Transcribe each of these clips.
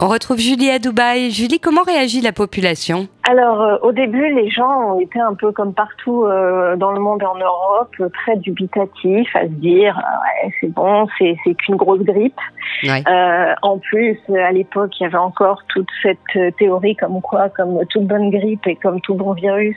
On retrouve Julie à Dubaï. Julie, comment réagit la population? Alors, euh, au début, les gens ont été un peu comme partout euh, dans le monde et en Europe, très dubitatifs, à se dire euh, ouais, c'est bon, c'est qu'une grosse grippe. en plus, à l'époque, il y avait encore toute cette théorie comme quoi, comme toute bonne grippe et comme tout bon virus,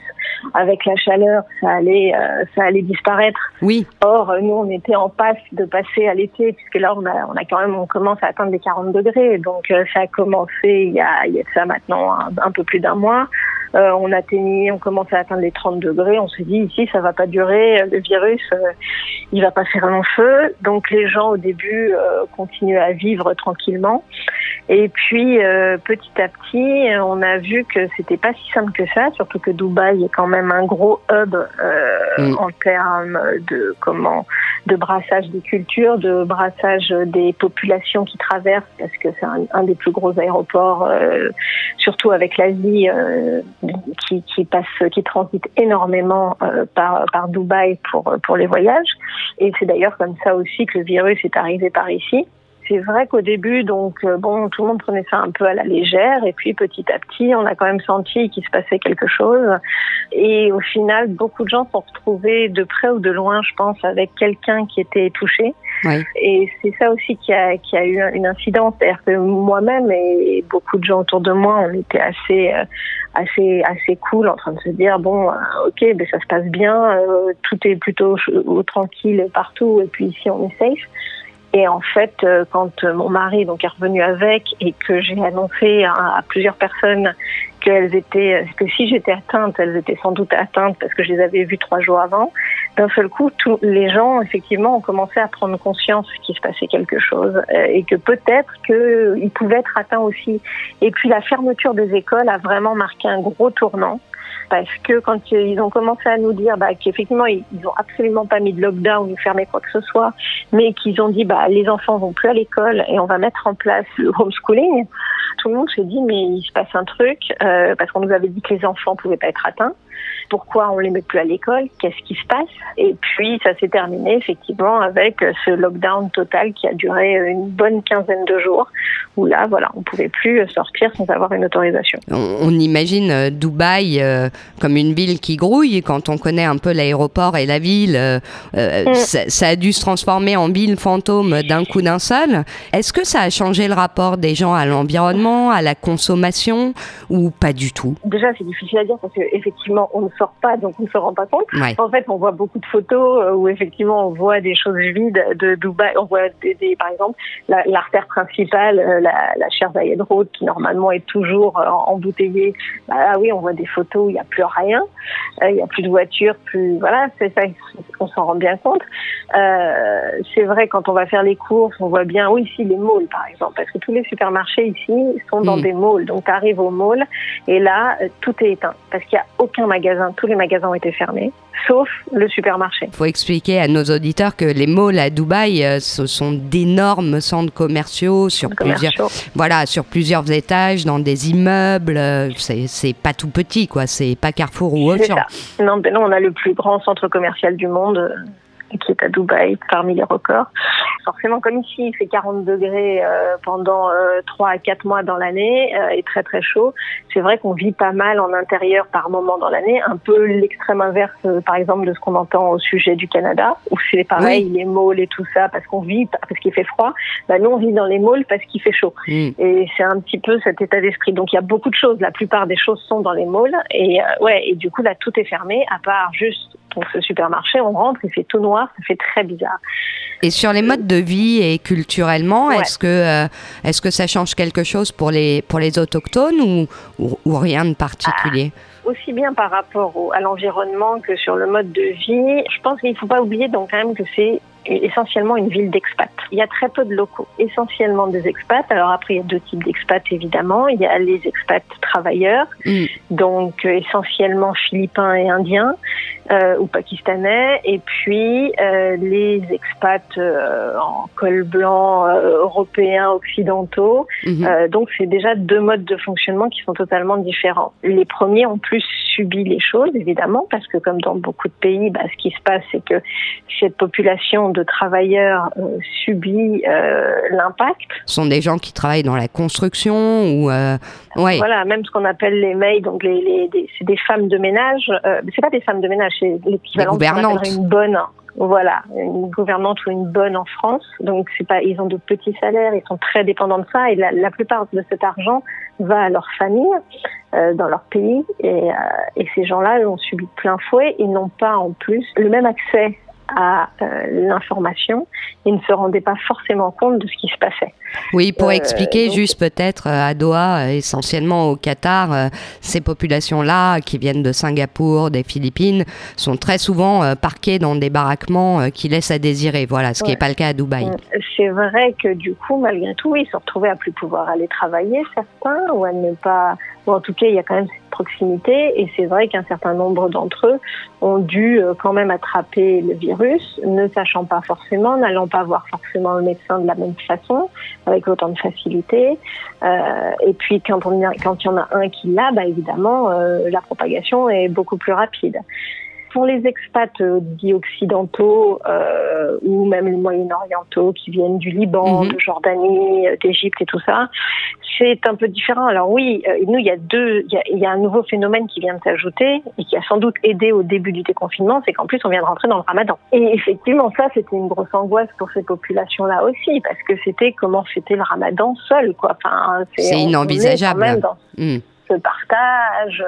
avec la chaleur, ça allait ça allait disparaître. Oui. Or, nous, on était en passe de passer à l'été, puisque là, on a on a quand même on commence à atteindre les 40 degrés, donc ça a commencé il y a il y a ça maintenant un peu plus d'un mois. Euh, on atteignait, on commençait à atteindre les 30 degrés. On s'est dit ici, ça va pas durer. Le virus, euh, il va pas faire long feu. Donc les gens au début euh, continuaient à vivre tranquillement. Et puis petit à petit, on a vu que c'était pas si simple que ça. Surtout que Dubaï est quand même un gros hub mm. en termes de comment de brassage des cultures, de brassage des populations qui traversent, parce que c'est un, des plus gros aéroports, surtout avec l'Asie qui, qui passe, qui transite énormément euh, par, par Dubaï pour, pour les voyages. Et c'est d'ailleurs comme ça aussi que le virus est arrivé par ici. C'est vrai qu'au début, donc euh, bon, tout le monde prenait ça un peu à la légère, et puis petit à petit, on a quand même senti qu'il se passait quelque chose. Et au final, beaucoup de gens sont retrouvés de près ou de loin, je pense, avec quelqu'un qui était touché. Et c'est ça aussi qui a, qui a eu une incidence. C'est-à-dire que moi-même et beaucoup de gens autour de moi, on était assez, euh, assez, assez cool en train de se dire bon, euh, ok, ben ça se passe bien, euh, tout est plutôt tranquille partout, et puis ici on est safe. Et en fait, quand mon mari donc est revenu avec et que j'ai annoncé à, plusieurs personnes qu'elles étaient, que si j'étais atteinte, elles étaient sans doute atteintes parce que je les avais vues trois jours avant, d'un seul coup, tous les gens, effectivement, ont commencé à prendre conscience qu'il se passait quelque chose euh, et que peut-être qu'ils pouvaient être atteints aussi. Et puis la fermeture des écoles a vraiment marqué un gros tournant parce que quand ils ont commencé à nous dire bah, qu'effectivement ils, n'ont absolument pas mis de lockdown ou fermé quoi que ce soit, mais qu'ils ont dit bah les enfants vont plus à l'école et on va mettre en place le homeschooling, tout le monde s'est dit mais il se passe un truc euh, parce qu'on nous avait dit que les enfants pouvaient pas être atteints pourquoi on les met plus à l'école, qu'est-ce qui se passe. Et puis ça s'est terminé effectivement avec ce lockdown total qui a duré une bonne quinzaine de jours, où là, voilà, on pouvait plus sortir sans avoir une autorisation. On, imagine euh, Dubaï euh, comme une ville qui grouille. Quand on connaît un peu l'aéroport et la ville, euh, mm. ça, a dû se transformer en ville fantôme d'un coup d'un seul. Est-ce que ça a changé le rapport des gens à l'environnement, à la consommation, ou pas du tout? Déjà, c'est difficile à dire parce qu'effectivement, on ne sort pas, donc on ne se rend pas compte. En fait, on voit beaucoup de photos euh, où effectivement on voit des choses vides de Dubaï. On voit des, par exemple l'artère principale, euh, la, la Cher Zayed Road, qui normalement est toujours euh, embouteillée. Bah, ah oui, on voit des photos où il n'y a plus rien, il n'y a plus de voitures, plus voilà, c'est ça, on s'en rend bien compte. c'est vrai quand on va faire les courses, on voit bien, oui, ici les malls par exemple, parce que tous les supermarchés ici sont dans mm. des malls. Donc tu arrives au mall et là tout est éteint parce qu'il n'y a aucun magasin tous les magasins ont été fermés, sauf le supermarché. Il faut expliquer à nos auditeurs que les malls à Dubaï, euh, ce sont d'énormes centres commerciaux sur plusieurs, voilà, sur plusieurs étages, dans des immeubles. Euh, c'est pas tout petit, quoi. C'est pas Carrefour ou autre. Non, non, on a le plus grand centre commercial du monde euh, qui est à Dubaï parmi les records. Forcément, comme ici, il fait 40 degrés euh, pendant euh, 3 à 4 mois dans l'année euh, et très très chaud. C'est vrai qu'on vit pas mal en intérieur par moment dans l'année, un peu l'extrême inverse, euh, par exemple, de ce qu'on entend au sujet du Canada, où c'est pareil, les malls et tout ça, parce qu'on vit, parce qu'il fait froid. Bah, nous, on vit dans les malls parce qu'il fait chaud. Mm. Et c'est un petit peu cet état d'esprit. Donc, il y a beaucoup de choses. La plupart des choses sont dans les malls. Et ouais, et du coup, là, tout est fermé, à part juste donc ce supermarché, on rentre, il fait tout noir, ça fait très bizarre. Et sur les modes de vie et culturellement, est-ce que euh, est-ce que ça change quelque chose pour les pour les autochtones ou, ou, rien de particulier ah, Aussi bien par rapport à l'environnement que sur le mode de vie, je pense qu'il ne faut pas oublier donc quand même que c'est essentiellement une ville d'expats. Il y a très peu de locaux, essentiellement des expats. Alors après, il y a deux types d'expats évidemment. Il y a les expats travailleurs, mm. donc euh, essentiellement philippins et indiens. Euh, ou pakistanais, et puis euh, les expats euh, en col blanc euh, européens, occidentaux. Mhm. donc c'est déjà deux modes de fonctionnement qui sont totalement différents. Les premiers ont plus subi les choses, évidemment, parce que comme dans beaucoup de pays, bah, ce qui se passe, c'est que cette population de travailleurs subit l'impact. Ce sont des gens qui travaillent dans la construction ou ouais. voilà, même ce qu'on appelle les maids, donc les, les, c'est des femmes de ménage. c'est pas des femmes de ménage, c'est l'équivalent une bonne voilà, une gouvernante ou une bonne en France. Donc c'est pas, ils ont de petits salaires, ils sont très dépendants de ça et la, la plupart de cet argent va à leur famille euh, dans leur pays et, euh, et ces gens-là ont subi plein fouet. Ils n'ont pas en plus le même accès à euh, l'information et ne se rendaient pas forcément compte de ce qui se passait. Oui, pour euh, expliquer juste peut-être euh, à Doha, essentiellement au Qatar, ces populations-là qui viennent de Singapour, des Philippines, sont très souvent parquées dans des baraquements qui laissent à désirer. Voilà, ce qui n'est pas le cas à Dubaï. C'est vrai que du coup, malgré tout, ils se retrouvaient à plus pouvoir aller travailler, certains, ou à ne pas en tout cas, il y a quand même cette et c'est vrai qu'un certain nombre d'entre eux ont dû euh, quand même attraper le virus, ne sachant pas forcément, n'allant pas voir forcément le médecin de la même façon, avec autant de facilité. Euh, et puis quand il y en a un qui l'a, bah, évidemment, euh, la propagation est beaucoup plus rapide pour les expats euh, dits occidentaux euh, ou même les moyen-orientaux qui viennent du Liban, mhm. de Jordanie, euh, d'Égypte et tout ça, c'est un peu différent. Alors oui, nous il y a deux, il y a, il y a un nouveau phénomène qui vient de s'ajouter et qui a sans doute aidé au début du déconfinement, c'est qu'en plus on vient de rentrer dans le Ramadan. Et effectivement, ça c'était une grosse angoisse pour ces populations-là aussi parce que c'était comment fêter le Ramadan seul, quoi. Enfin, c'est inenvisageable. Même dans, hmm se partage,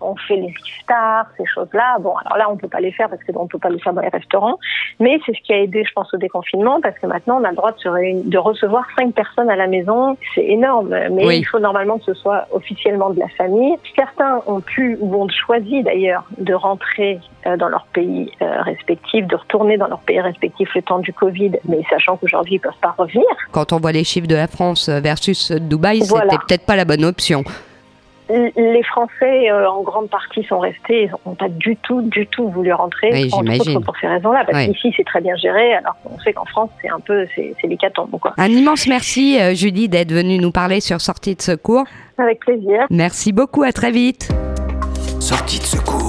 on fait les iftars, ces choses-là. Bon, alors là, on peut pas les faire parce que on peut pas les faire dans les restaurants, mais c'est ce qui a aidé, je pense, au déconfinement parce que maintenant, on a le droit de, se de recevoir cinq personnes à la maison. C'est énorme, mais il faut normalement que ce soit officiellement de la famille. Certains ont pu ou ont choisi d'ailleurs de rentrer euh, dans leur pays euh, respectif, de retourner dans leur pays respectif le temps du Covid, mais sachant qu'aujourd'hui, ils peuvent pas revenir. Quand on voit les chiffres de la France versus Dubaï, c'était peut-être pas la bonne option les Français, euh, en grande partie, sont restés, ils n'ont pas du tout, du tout voulu rentrer, oui, entre autres pour ces raisons-là, parce qu'ici, c'est très bien géré, alors qu'on sait qu'en France, c'est un peu, c'est l'hécatombe, quoi. Un immense merci, euh, Julie, d'être venue nous parler sur Sortie de secours. Avec plaisir. Merci beaucoup, à très vite. Sortie de secours.